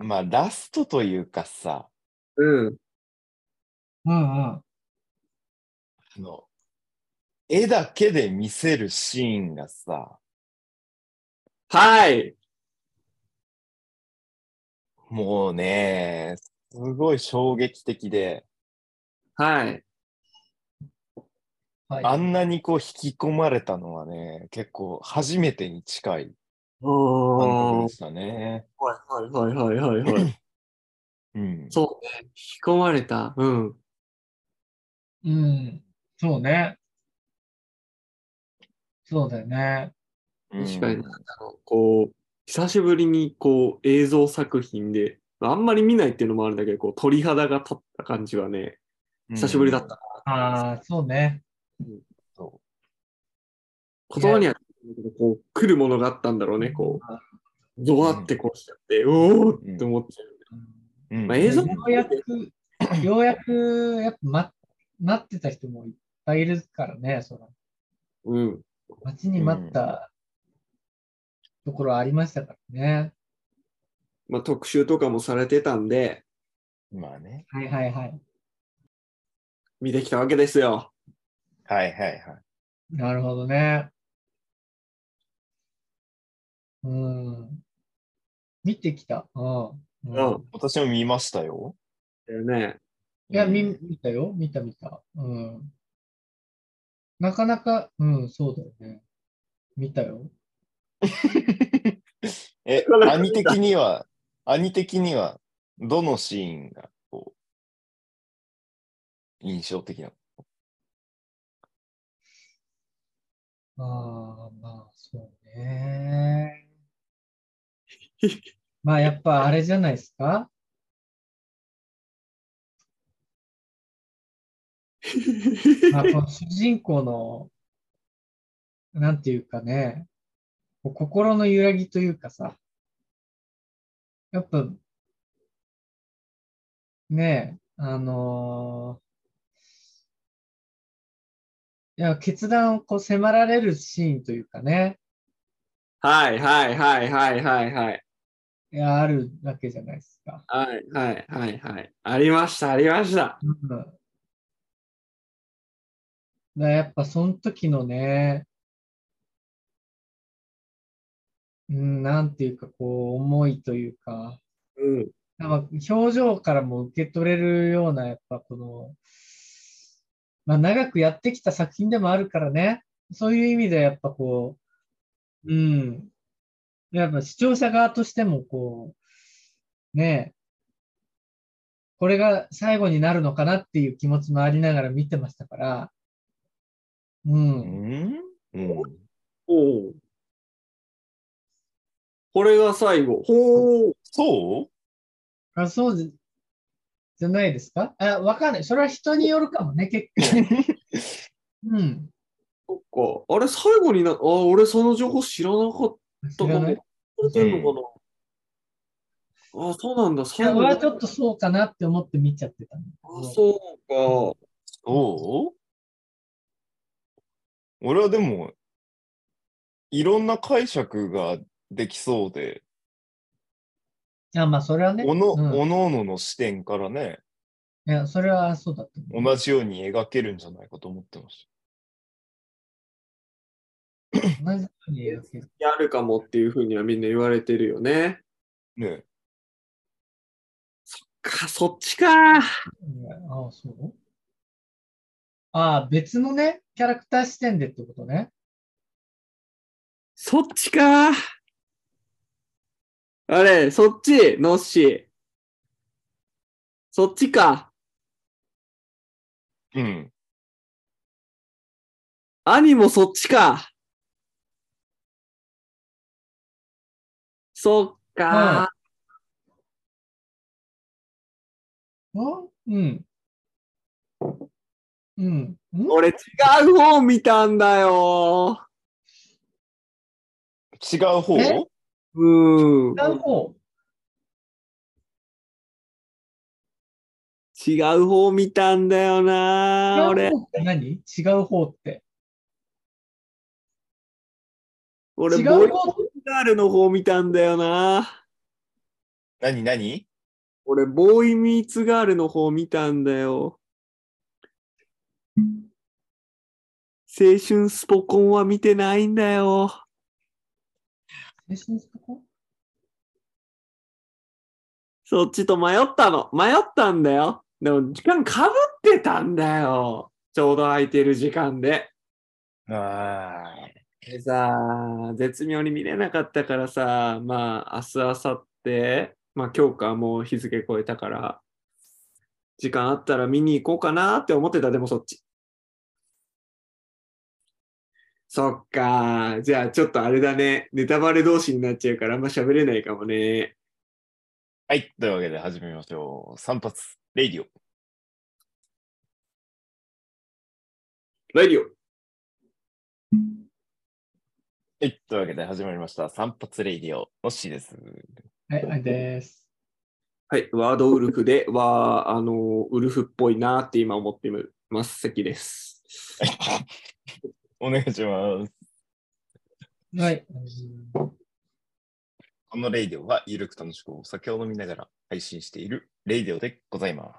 まあ、ラストというかさ、うん。うんうん。あの、絵だけで見せるシーンがさ、はい。もうね、すごい衝撃的で、はい。はい。あんなにこう引き込まれたのはね、結構初めてに近い感覚でしたね。はいはいはいはいはいはい。うん。そうね。引き込まれた。うん。うん。そうね。そうだよね。確かに、うんなんだろう、こう、久しぶりにこう映像作品で、あんまり見ないっていうのもあるんだけど、こう鳥肌が立った感じはね、久しぶりだった。ああ、そうね。そ言葉には、こう来るものがあったんだろうね、こう、ゾワってこうしちゃって、おーって思っちゃう。う。うんまあ映像ようやく、ようやく、やっぱ、ま、待ってた人もいっぱいいるからね、その、うん。待ちに待ったところありましたからね。まあ特集とかもされてたんで、まあね。はいはいはい。見てきたわけですよ。はいはいはい。なるほどね。うん。見てきた。うん。ううんん。私も見ましたよ。だよね。いや、見、うん見たよ。見た見た。うん。なかなか、うん、そうだよね。見たよ。え兄的には、兄的には、どのシーンが、こう、印象的なの？ああ、まあ、そうね。まあ、やっぱあれじゃないですか？まあ、この主人公の、なんていうかね、心の揺らぎというかさ、やっぱ、ねえ、あのーいや、決断をこう迫られるシーンというかね、はいはいはいはいはいはい。いや、あるわけじゃないですか。はいはいはいはい。ありましたありました。うん。だやっぱその時のね、うん、なんていうか、こう、思いというか、うん。なんか表情からも受け取れるような、やっぱこの、まあ長くやってきた作品でもあるからね、そういう意味でやっぱこう、うん、やっぱ視聴者側としてもこう、ねえ、これが最後になるのかなっていう気持ちもありながら見てましたから、う、うんんうん。おお。これが最後。ほう。そう？あ、そうじじゃないですか？あ、わかんない。それは人によるかもね、結構。うん。そっか。あれ最後にな、あ、俺その情報知らなかったかも。これてんのかな、あ、そうなんだ。いや、最後に俺はちょっとそうかなって思って見ちゃってたあ、ど。そうか。そう？俺はでも、いろんな解釈ができそうで、いや、まあ、それはね。おの、うんおのおのの視点からね、いや、それはそうだと思う。同じように描けるんじゃないかと思ってまし同じようにやるかもっていうふうにはみんな言われてるよね。た。ねか、そっちか。ああ、そう？ああ、別のね、キャラクター視点でってことね。そっちか。あれ、そっち、ノッシー。そっちか。うん。兄もそっちか。そっか。うんうん。うん。うん俺違う方見たんだよ。違う方？え？うん。違う方？違う方見たんだよな。俺違う、方って何？違う方って。俺、違ボーイう方ガールの方見たんだよな。何何？俺、ボーイミーツガールの方見たんだよ。青春スポコンは見てないんだよ。青春スポコン？そっちと迷ったの。迷ったんだよ。でも時間かぶってたんだよ。ちょうど空いてる時間で。あでさ、絶妙に見れなかったからさ、まあ、明日、明後日、まあ、今日かもう日付超えたから、時間あったら見に行こうかなって思ってた、でもそっち。そっか。じゃあ、ちょっとあれだね。ネタバレ同士になっちゃうから、あんま喋れないかもね。はい。というわけで始めましょう。散髪、レイディオ。ラディオ。はい。というわけで始まりました。散髪レイディオ。のっしーです。はい、はいです。はい。ワードウルフで、は、あの、ウルフっぽいなって今思ってます。関です。お願いします。はい。このレイディオは、ゆるく楽しくお酒を飲みながら配信しているレイディオでございます。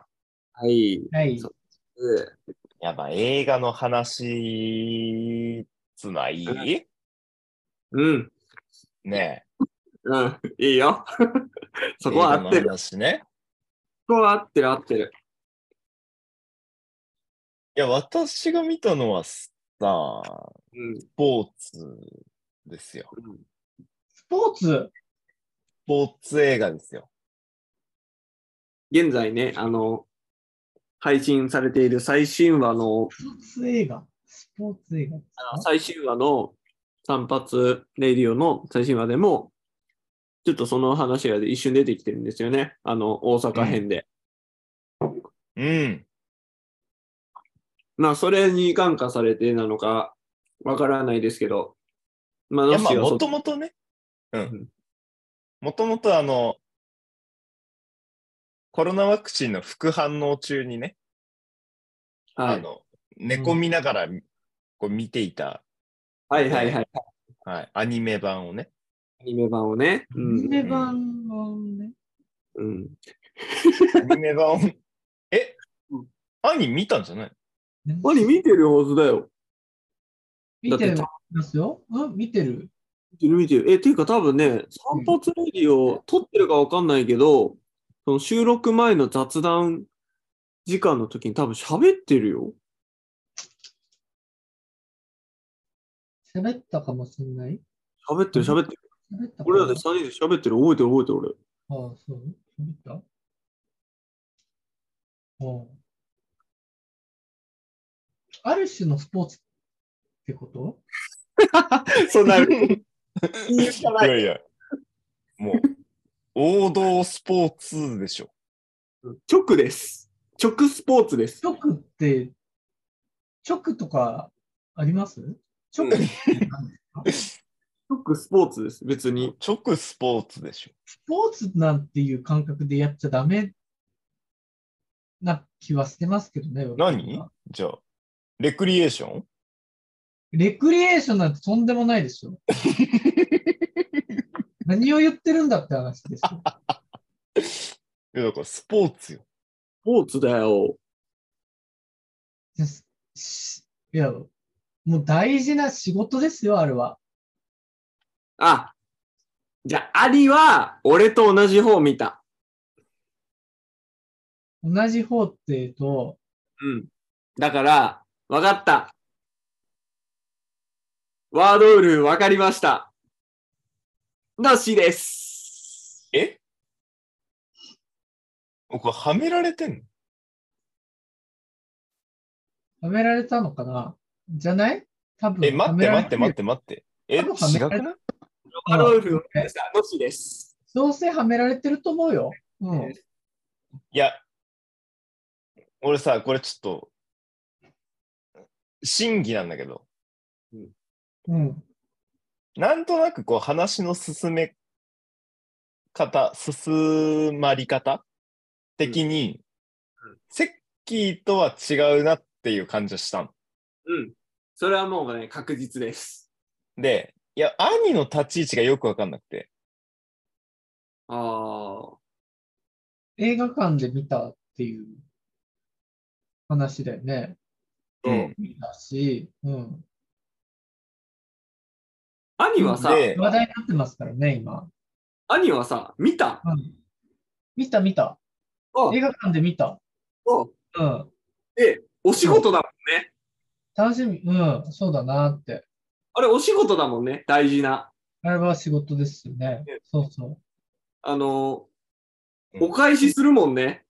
はい。はい。やばい、映画の話、つないうん。ねうん。いいよ。そえ。こは合ってる。ね。そこは合ってる、合ってる。いや、私が見たのはさ、うん。スポーツですよ。スポーツ？スポーツ映画ですよ。現在ね、あの、配信されている最新話の、スポーツ映画？スポーツ映画ですか？最新話の散髪レディオの最新話でも、ちょっとその話が一瞬出てきてるんですよね。あの、大阪編で。うん。まあ、それに感化されてなのか、わからないですけど、まあ、いや、まあ、もともとね、ううんん。もともとあの、コロナワクチンの副反応中にね、はい。あの、寝込みながら、こう見ていた、はいはいはい。はい、アニメ版をね。アニメ版をね。うアニん。メ版のね。うん、アニメ版を、え？うん兄見たんじゃない？何見てるはずだよ。見てだますよ。うん、見てる？見てる見てる。え、っていうか多分ね、散髪レディを撮ってるかわかんないけど、その収録前の雑談時間の時に多分喋ってるよ。喋ったかもしれない？喋ってる喋ってる。喋ったか俺らで3人で喋ってる。覚えてる覚えてる俺。ああ、そう？喋った？うん。ある種のスポーツってこと？そんな、いやいや、もう、王道スポーツでしょ。直です。直スポーツです。直って、直とかあります？直って何ですか直スポーツです。別に。直スポーツでしょ。スポーツなんていう感覚でやっちゃダメな気はしてますけどね。何？じゃあ、レクリエーション？レクリエーションなんてとんでもないでしょ。何を言ってるんだって話ですよ。いや、だからスポーツよ。スポーツだよ。ですしいや、もう大事な仕事ですよ、あれは。あ、じゃあ、アリは俺と同じ方見た。同じ方っていうと、うん。だから、わかった。ワードウルフわかりました。なしです。え？これはめられてんの？はめられたのかな？じゃない？多分。え、待って待って待ってて。待って。え、違くない？ワードウルフわかりました。です。どうせはめられてると思うよ。うん。いや、俺さ、これちょっと、審議なんだけど、うん。なんとなくこう話の進め方、進まり方的に、うんセッキーとは違うなっていう感じがしたの。うん。それはもうね、確実です。で、いや、兄の立ち位置がよくわかんなくて、ああ。映画館で見たっていう話だよね。うん。見たし、うん。兄はさ、で話題になってますからね、今。兄はさ、見た？うん。見た見た。あ映画館で見た。あうん。え、お仕事だもんね。楽しみ。うん。そうだなって。あれ、お仕事だもんね。大事な。あれは仕事ですよねね。そうそう。あのお返しするもんね。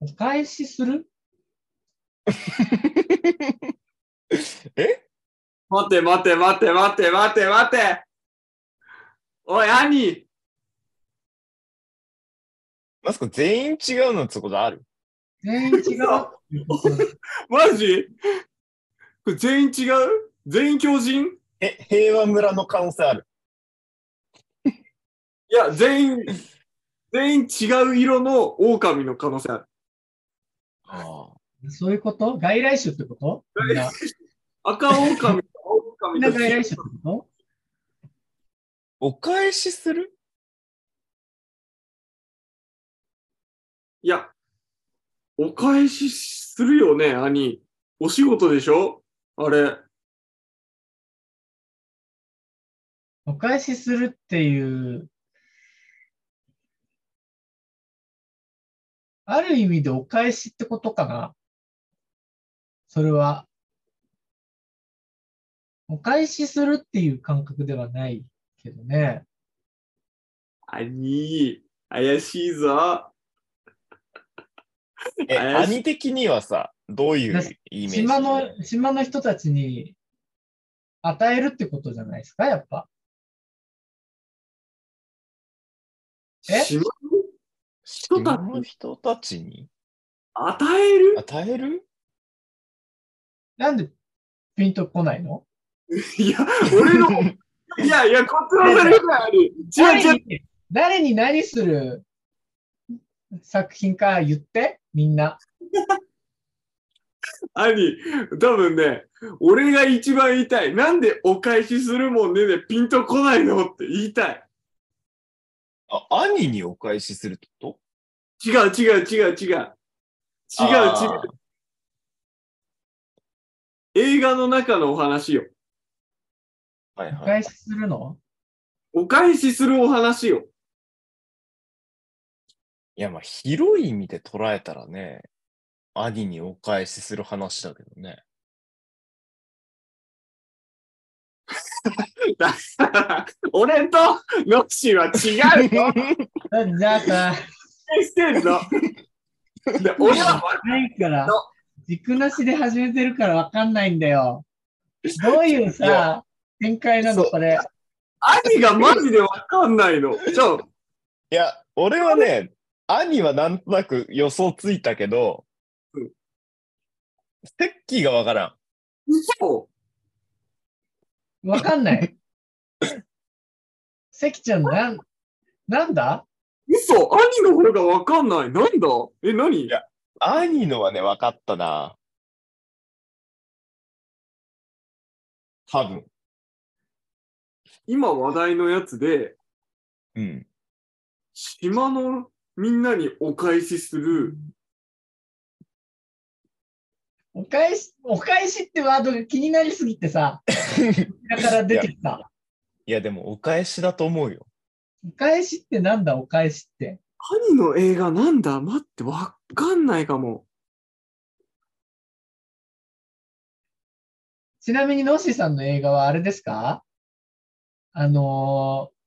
お返しする？え？待て待て待て待て待て待て。おい、兄。マスコ全員違うのってことある？全員違う。マジ？これ全員違う？全員狂人え、平和村の可能性ある。いや、全員、全員違う色の狼の可能性ある。あそういうこと？外来種ってこと？赤狼とみ狼とんな外来種ってこお返しする？いや、お返しするよね、兄。お仕事でしょ？あれ。とお返しするっていう、ある意味でお返しってことかな？それは。お返しするっていう感覚ではないけどね。兄、怪しいぞ。え、兄的にはさ、どういうイメージ？島の、島の人たちに与えるってことじゃないですか、やっぱ？え？島島の人たちに？与える？与える？なんでピンとこないの？いや、俺の、いやいや、こっちのセリフがある。違う違う。誰に何する作品か言って、みんな。兄、多分ね、俺が一番言いたい。なんでお返しするもんねでピンとこないのって言いたい。あ、兄にお返しするってこ違う違う違う違う。違う違う映画の中のお話よ。はいはい。お返しするの？お返しするお話よ。いや、まあ、広い意味で捉えたらね、兄にお返しする話だけどね。だから、俺とノッシーは違うのじゃあさ、してんの。で俺はないからの、軸なしで始めてるからわかんないんだよ。どういうさ、展開なのそうこれ。兄がマジでわかんないの。ちょ、いや、俺はね、兄はなんとなく予想ついたけどうん、セッキーがわからん。嘘わかんない。関ちゃん、なん、なんだ？嘘兄の方がわかんない。なんだ？え、何？いや兄のはね、わかったな。多分。今話題のやつで、うん。島のみんなにお返しする。お返し、お返しってワードが気になりすぎてさ、だから出てきた。いや、でもお返しだと思うよ。お返しってなんだ、お返しって。兄の映画なんだ？待って、わかんないかも。ちなみに、ノッシーさんの映画はあれですか？あのー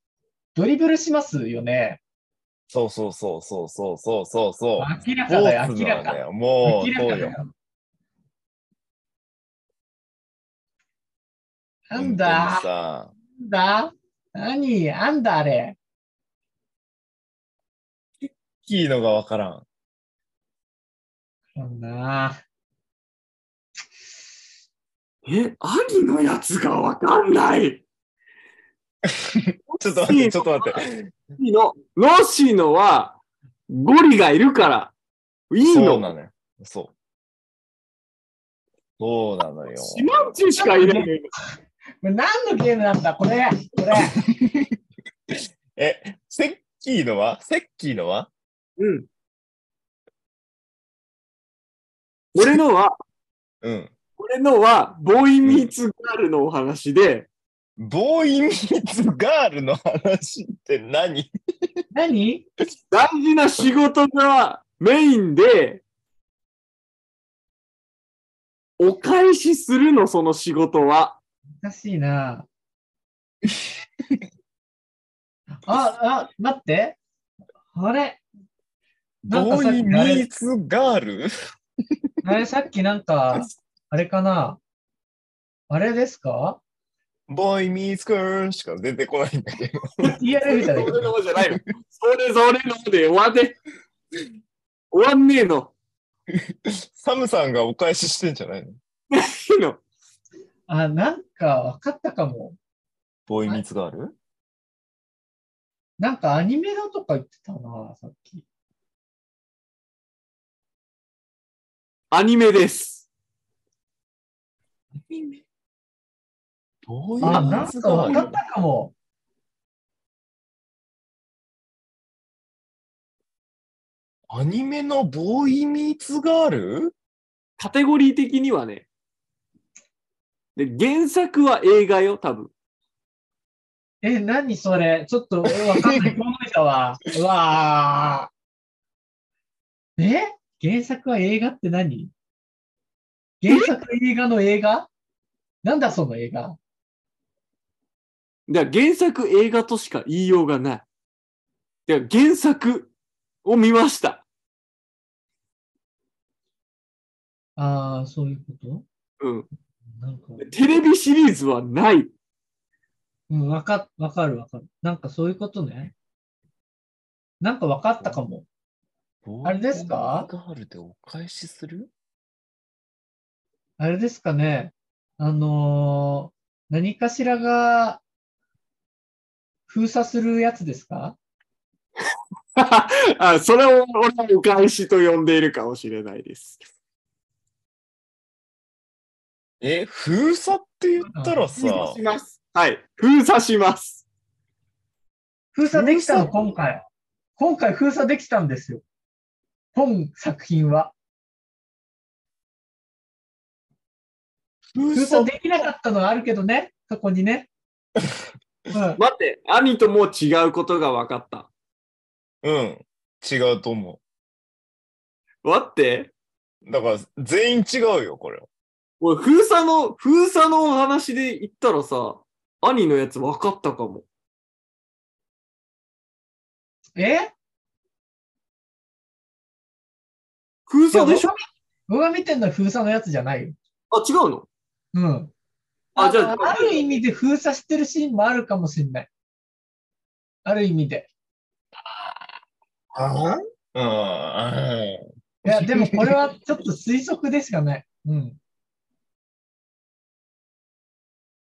ドリブルしますよね。そうそうそうそうそうそうそうそう。明らかだよ、明らか。よもう、明らそうよ。かだよ。なんださ、なんだ何？なんだあれ。キーのがわからん。なんだえ、兄のやつがわかんない。ちょっと待って、ちょっと待って。兄の、ロッシーのは、ゴリがいるから。いいそうのなのよ。そう。そうなのよ。島んちしかいない何のゲームなんだ？これこれ。え、キーのは？セッキーのは？うん。俺のは、うん。俺のは、ボーイミーツガールのお話で、ボーイミーツガールの話って何？何？大事な仕事がメインで、お返しするの、その仕事は。おかしいな。あ、あ、待って。あれ？ボーイミーツガール？あれ、さっきなんか、あれかな？あれですか？ボーイミーツガールしか出てこないんだけど。?TRF じゃないそれのじゃないの。それぞれので終わって。終わんねえの。サムさんがお返ししてんじゃないの？いいの。あ、なんか分かったかも。ボーイミーツガールなんかアニメだとか言ってたな、さっき。アニメです。ボーイミあ、なんか分かったかも。アニメのボーイミーツガールカテゴリー的にはね。で、原作は映画よ、多分。え、何それ？ちょっと分かんない。考えたわ。うわーえ？原作は映画って何？原作映画の映画？なんだその映画？だから原作映画としか言いようがない。だから原作を見ました。ああ、そういうこと？うん。なんか、テレビシリーズはない。うん、わか、わかるわかる。なんかそういうことね。なんかわかったかも。あれですか？ガールでお返しする？あれですかね。あのー何かしらが封鎖するやつですか？あそれを俺はお返しと呼んでいるかもしれないです。え、封鎖って言ったら封鎖さし、ます。はい。封鎖します。封鎖できたの、今回。今回封鎖できたんですよ。本作品は。封封鎖できなかったのはあるけどね。過去にね。うん。待って、兄とも違うことが分かった。うん、違うと思待って、う。だから、全員違うよ、これ。俺、封鎖の、封鎖のお話で言ったらさ、兄のやつ分かったかも。え？封鎖でしょ？僕が見てるのは封鎖のやつじゃないよ。あ、違うの？うん。あじゃあある意味で封鎖してるシーンもあるかもしれない。ある意味で。あうん。いや、でもこれはちょっと推測でしかない。うん。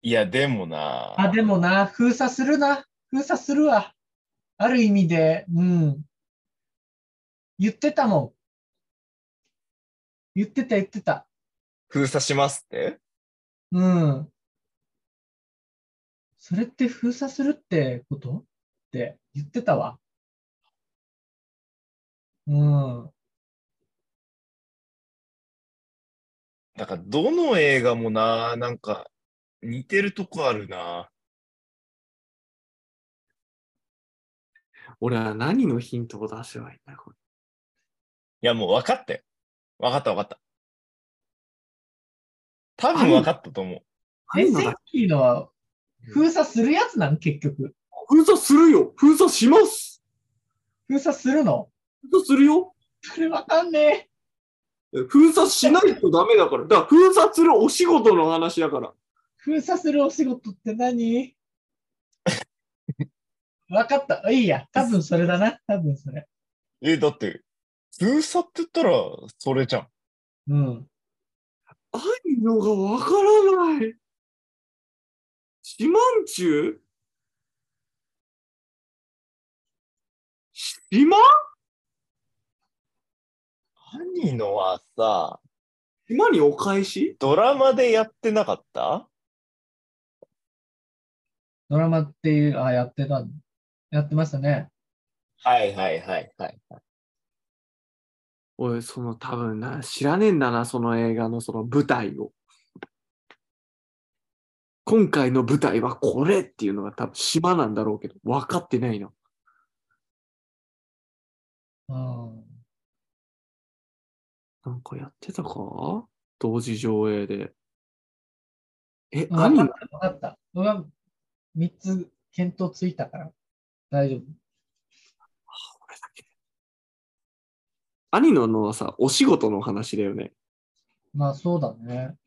いや、でもな。あ、でもな、封鎖するな。封鎖するわ。ある意味で、うん。言ってたもん。言ってた言ってた。封鎖しますって？うん。それって封鎖するってこと？って言ってたわ。うん。だから、どの映画もな、なんか、似てるとこあるな。俺は何のヒントを出せばいいんだ、これ。いや、もう分かったよ。分かった分かった。多分分かったと思う。え、セッキーのは封鎖するやつなん結局。封鎖するよ封鎖します封鎖するの？封鎖するよそれわかんねえ。封鎖しないとダメだから。だから封鎖するお仕事の話だから。封鎖するお仕事って何？わかった。いいや。多分それだな。多分それ。え、だって、封鎖って言ったら、それじゃん。うん。兄のがわからない。四万中？島？兄のはさ、島にお返し？ドラマでやってなかった？ドラマっていう、あ、やってた。やってましたね。はいはいはいはい。俺、その多分な、知らねえんだな、その映画のその舞台を。今回の舞台はこれっていうのが多分島なんだろうけど、分かってないの。うん。なんかやってたか？同時上映で。え、わ兄のかった、わかった。僕は3つ検討ついたから大丈夫。俺だけ。兄ののはさ、お仕事の話だよね。まあそうだね。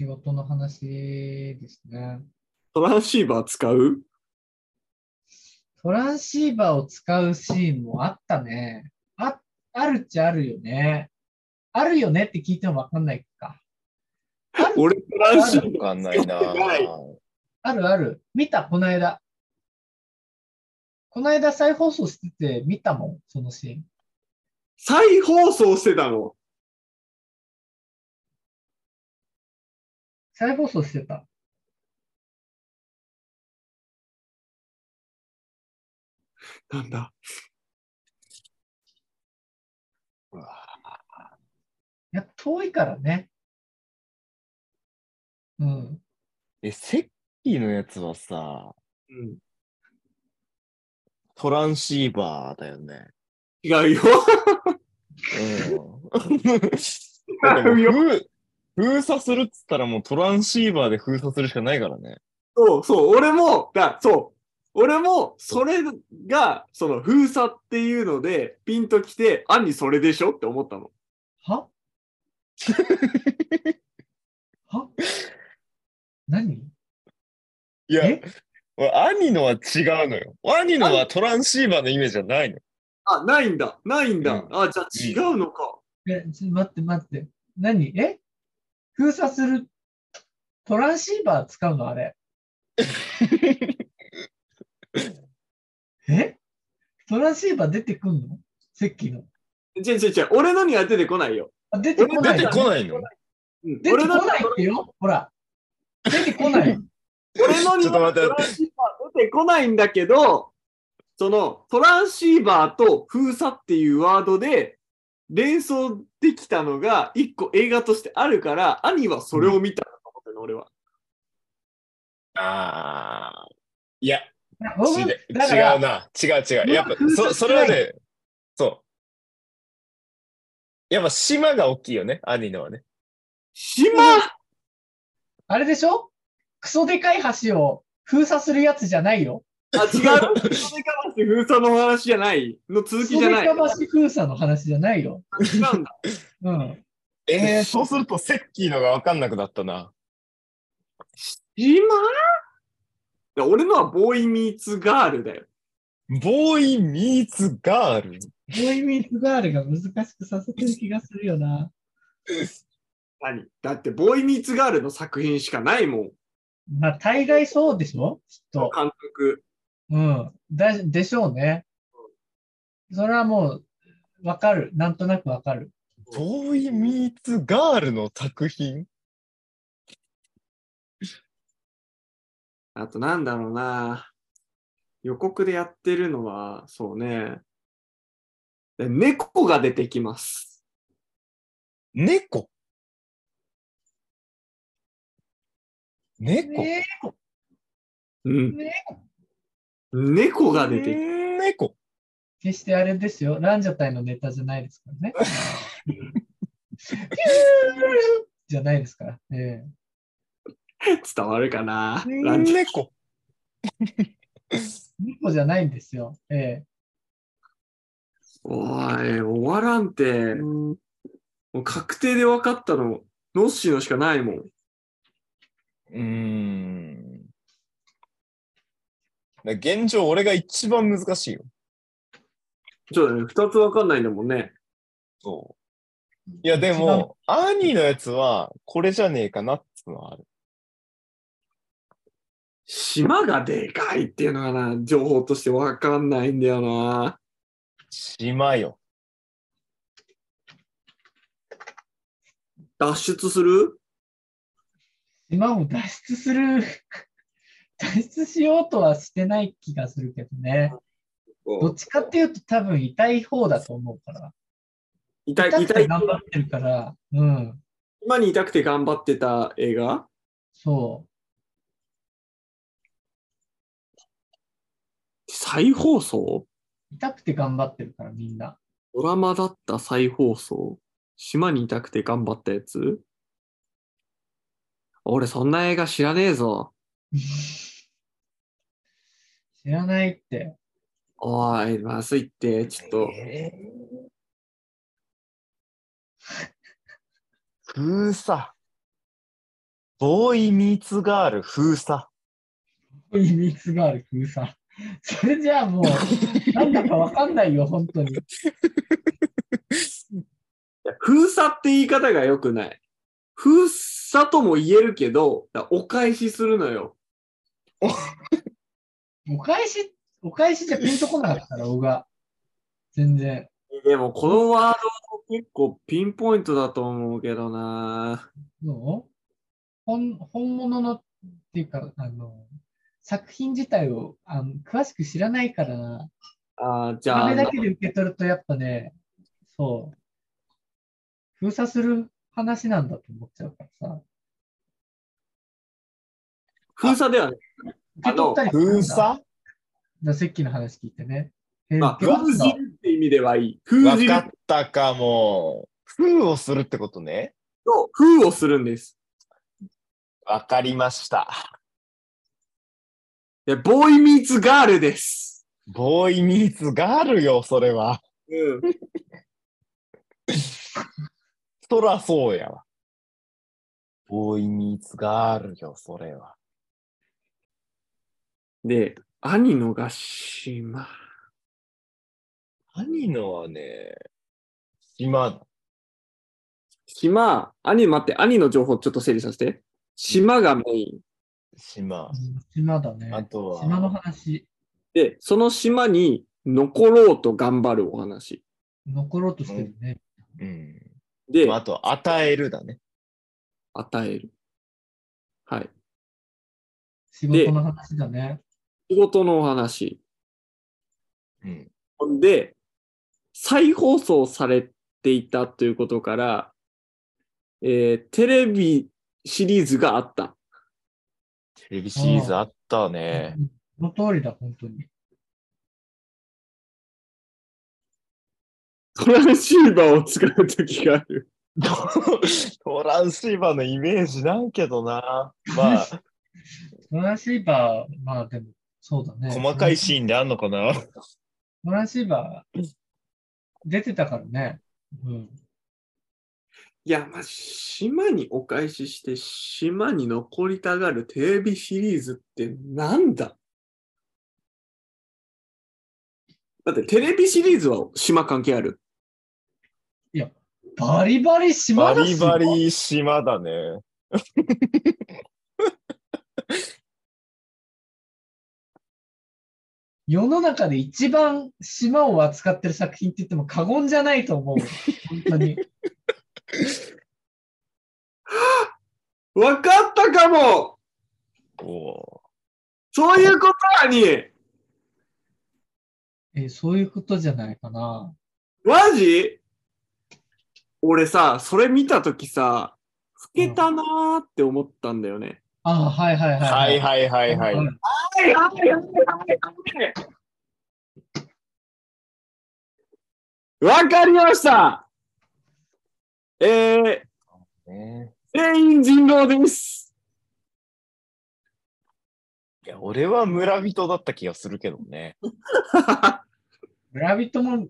仕事の話ですね。トランシーバー使う？トランシーバーを使うシーンもあったね。あ、あるっちゃあるよね。あるよねって聞いてもわかんないか。ある俺トランシーバーわかんないな あるある。見た、この間。この間再放送してて見たもん、そのシーン。再放送してたの？再放送してた。なんだ？うわいや、遠いからね。うん。え、セッキーのやつはさ、うん、トランシーバーだよね。違うよ。うん。違うよ封封鎖するっつったらもうトランシーバーで封鎖するしかないからね。そう、そう、俺も、だそう、俺も、それが、その封鎖っていうので、ピンときて、兄それでしょって思ったの。は？は？何？いや兄のは違うのよ。兄のはトランシーバーのイメージじゃないの。あ、ないんだ、ないんだ。うんあ、じゃあ違うのか。え、ちょ待って待って。何？え？封鎖するトランシーバー使うの？あれ。え？トランシーバー出てくんの？席の。違う違う違う、俺のには出てこないよ。あ出てこない。出てこないのうん出てこないってよ。ほら。出てこない。俺のにちょっとは待ってトランシーバー出てこないんだけど、そのトランシーバーと封鎖っていうワードで連想できたのが一個映画としてあるから、兄はそれを見たと思ってるの、俺は。ああ。いや、僕違うな。違う違う。やっぱそ、それはね、そう。やっぱ島が大きいよね、兄のはね。島？あれでしょ？クソでかい橋を封鎖するやつじゃないよ。あ、違う。それかまし封鎖の話じゃないの続きじゃない。でか橋封鎖の話じゃないよ。違うんだ。うん。えー、そうするとセッキーのがわかんなくなったな。島？いや俺のはボーイミーツガールだよ。ボーイミーツガール？ボーイミーツガールが難しくさせてる気がするよな。何？だってボーイミーツガールの作品しかないもん。まあ、大概そうでしょ？きっと。監督。うん。だ、でしょうね。それはもう、わかる。なんとなくわかる。ボーイミーツガールの作品？あとなんだろうな。予告でやってるのは、そうね。で猫が出てきます。猫？猫？ねうん。ね猫が出てき猫決してあれですよ。ランジャタイのネタじゃないですからね。じゃないですから。え伝わるかな？猫え猫じゃないんですよ。ええおい、終わらんて。もう確定で分かったの、ノッシーのしかないもん。うーん。だ現状、俺が一番難しいよ。そうだね、二つ分かんないんだもんね。そう。いや、でも、アーニーのやつは、これじゃねえかなってのはある。島がでかいっていうのがな、情報として分かんないんだよな。島よ。脱出する？島を脱出する？脱出しようとはしてない気がするけどね。どっちかっていうと多分痛い方だと思うから。痛い、痛い。て頑張ってるから、うん、今に痛くて頑張ってた映画？そ再放送？う。痛くて頑張ってるからみんな。ドラマだった再放送？島にいたくて頑張ったやつ？俺そんな映画知らねえぞ。知らないって。おい、まずいって、ちょっと。えー封鎖。ボーイミーツガール封鎖。秘密がある封鎖。それじゃあもう、なんだかわかんないよ、本当に。封鎖って言い方が良くない。封鎖とも言えるけど、だお返しするのよ。お返し、お返しじゃピンとこなかったら、僕が。全然。でも、このワード結構ピンポイントだと思うけどな。どう？本本物のっていうか、あの、作品自体をあの詳しく知らないからな。あーじゃああれ、だけで受け取ると、やっぱね、そう。封鎖する話なんだと思っちゃうからさ。封鎖ではね、受け取封鎖？じゃあ、セッキーの話聞いてね。えまあ、封じるって意味ではいい。封じるわかったかも。封をするってことね。と封をするんです。わかりました。でボーイミーツガールです。ボーイミーツガールよ、それは。うん。そらそうやわ。ボーイミーツガールよ、それは。で、兄のが島。兄のはね、島だ。島、兄待って、兄の情報ちょっと整理させて。島がメイン。島。うん島だね。あとは、島の話、で、その島に残ろうと頑張るお話。残ろうとしてるね。うん。で、あと、与えるだね。与える。はい。仕事の話だね。仕事のお話。うん。ほんで、再放送されていたということから、えーテレビシリーズがあった。テレビシリーズあったね。うんその通りだ、本当に。トランシーバーを使うときがある。トランシーバーのイメージなんけどな。まあ、トランシーバー、まあでも、そうだね。細かいシーンであんのかな？トランシーバー、出てたからね。うん。いや、まあ、島にお返しして、島に残りたがるテレビシリーズってなんだ？だってテレビシリーズは島関係ある。バリバリ島バリバリ島だね。世の中で一番島を扱ってる作品って言っても過言じゃないと思う。本当に。わかったかもおそういうことやにえ、そういうことじゃないかな。マジ？俺さ、それ見たときさ、老けたなーって思ったんだよね。ああ、はいはいはい、はいはいはいはい。はいはいはいはいわかりましたえー、ね全員人狼です。いや、俺は村人だった気がするけどね。村人も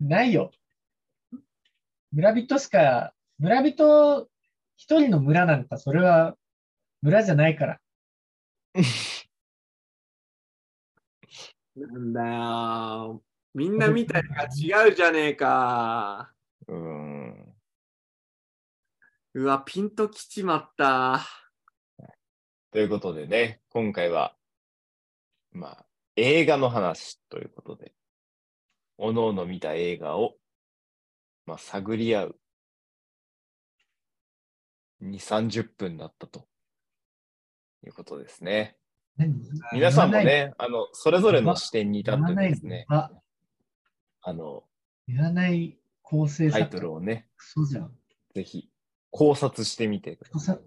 ないよ。村人しか、村人一人の村なんか、それは村じゃないから。なんだよ。みんな見たのが違うじゃねえか。うーん。うわ、ピンときちまった。ということでね、今回は、まあ、映画の話ということで、おのおの見た映画を、まあ、探り合う、2、30分だったということですね。何？皆さんもね、あの、それぞれの視点に立ってですね、あ、あの、言わない構成タイ作家。トルをね、クソじゃん。ぜひ考察してみてください。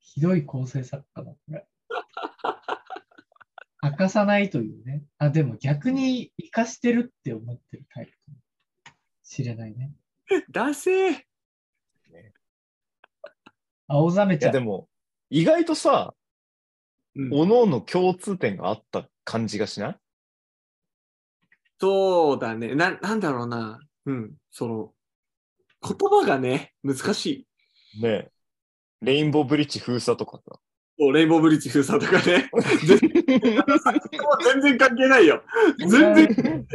ひどい構成作家だ、これ。明かさないというね。あ、でも逆に生かしてるって思ってるタイプかもしれないね。出せ青ざめいや、ちゃう。でも、意外とさ、うんおのおの共通点があった感じがしない？そうだね。な、なんだろうな。うん。その、言葉がね、難しい。ねえレインボーブリッジ封鎖とかさ。そうレインボーブリッジ封鎖とかね。全然 関係ないよ。全然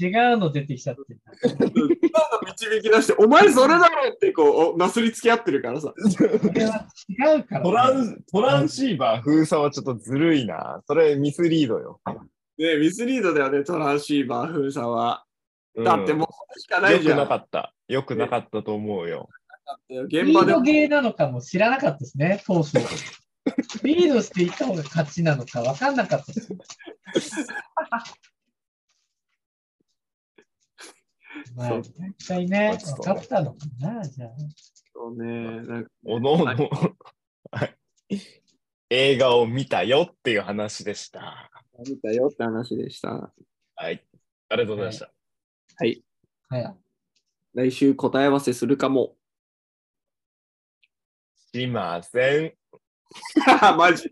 違うの出てきちゃってる。導き出して、お前それだろってこう、おなすりつけ合ってるからさ。違うから、トラントランシーバー封鎖はちょっとずるいな。それミスリードよ。ねミスリードだよね、トランシーバー封鎖は。うんだってもうそれしかないじゃん。よくなかった。よくなかったと思うよ。現場でリードゲーなのかも知らなかったですね、当初。リードしていった方が勝ちなのか分かんなかったです。まあ、そう大体ね、分かったのかな、じゃあ。そうね。なんかおのおの、はい映画を見たよっていう話でした。見たよって話でした。はい。ありがとうございました。はい。はい。来週答え合わせするかも。しません。マジ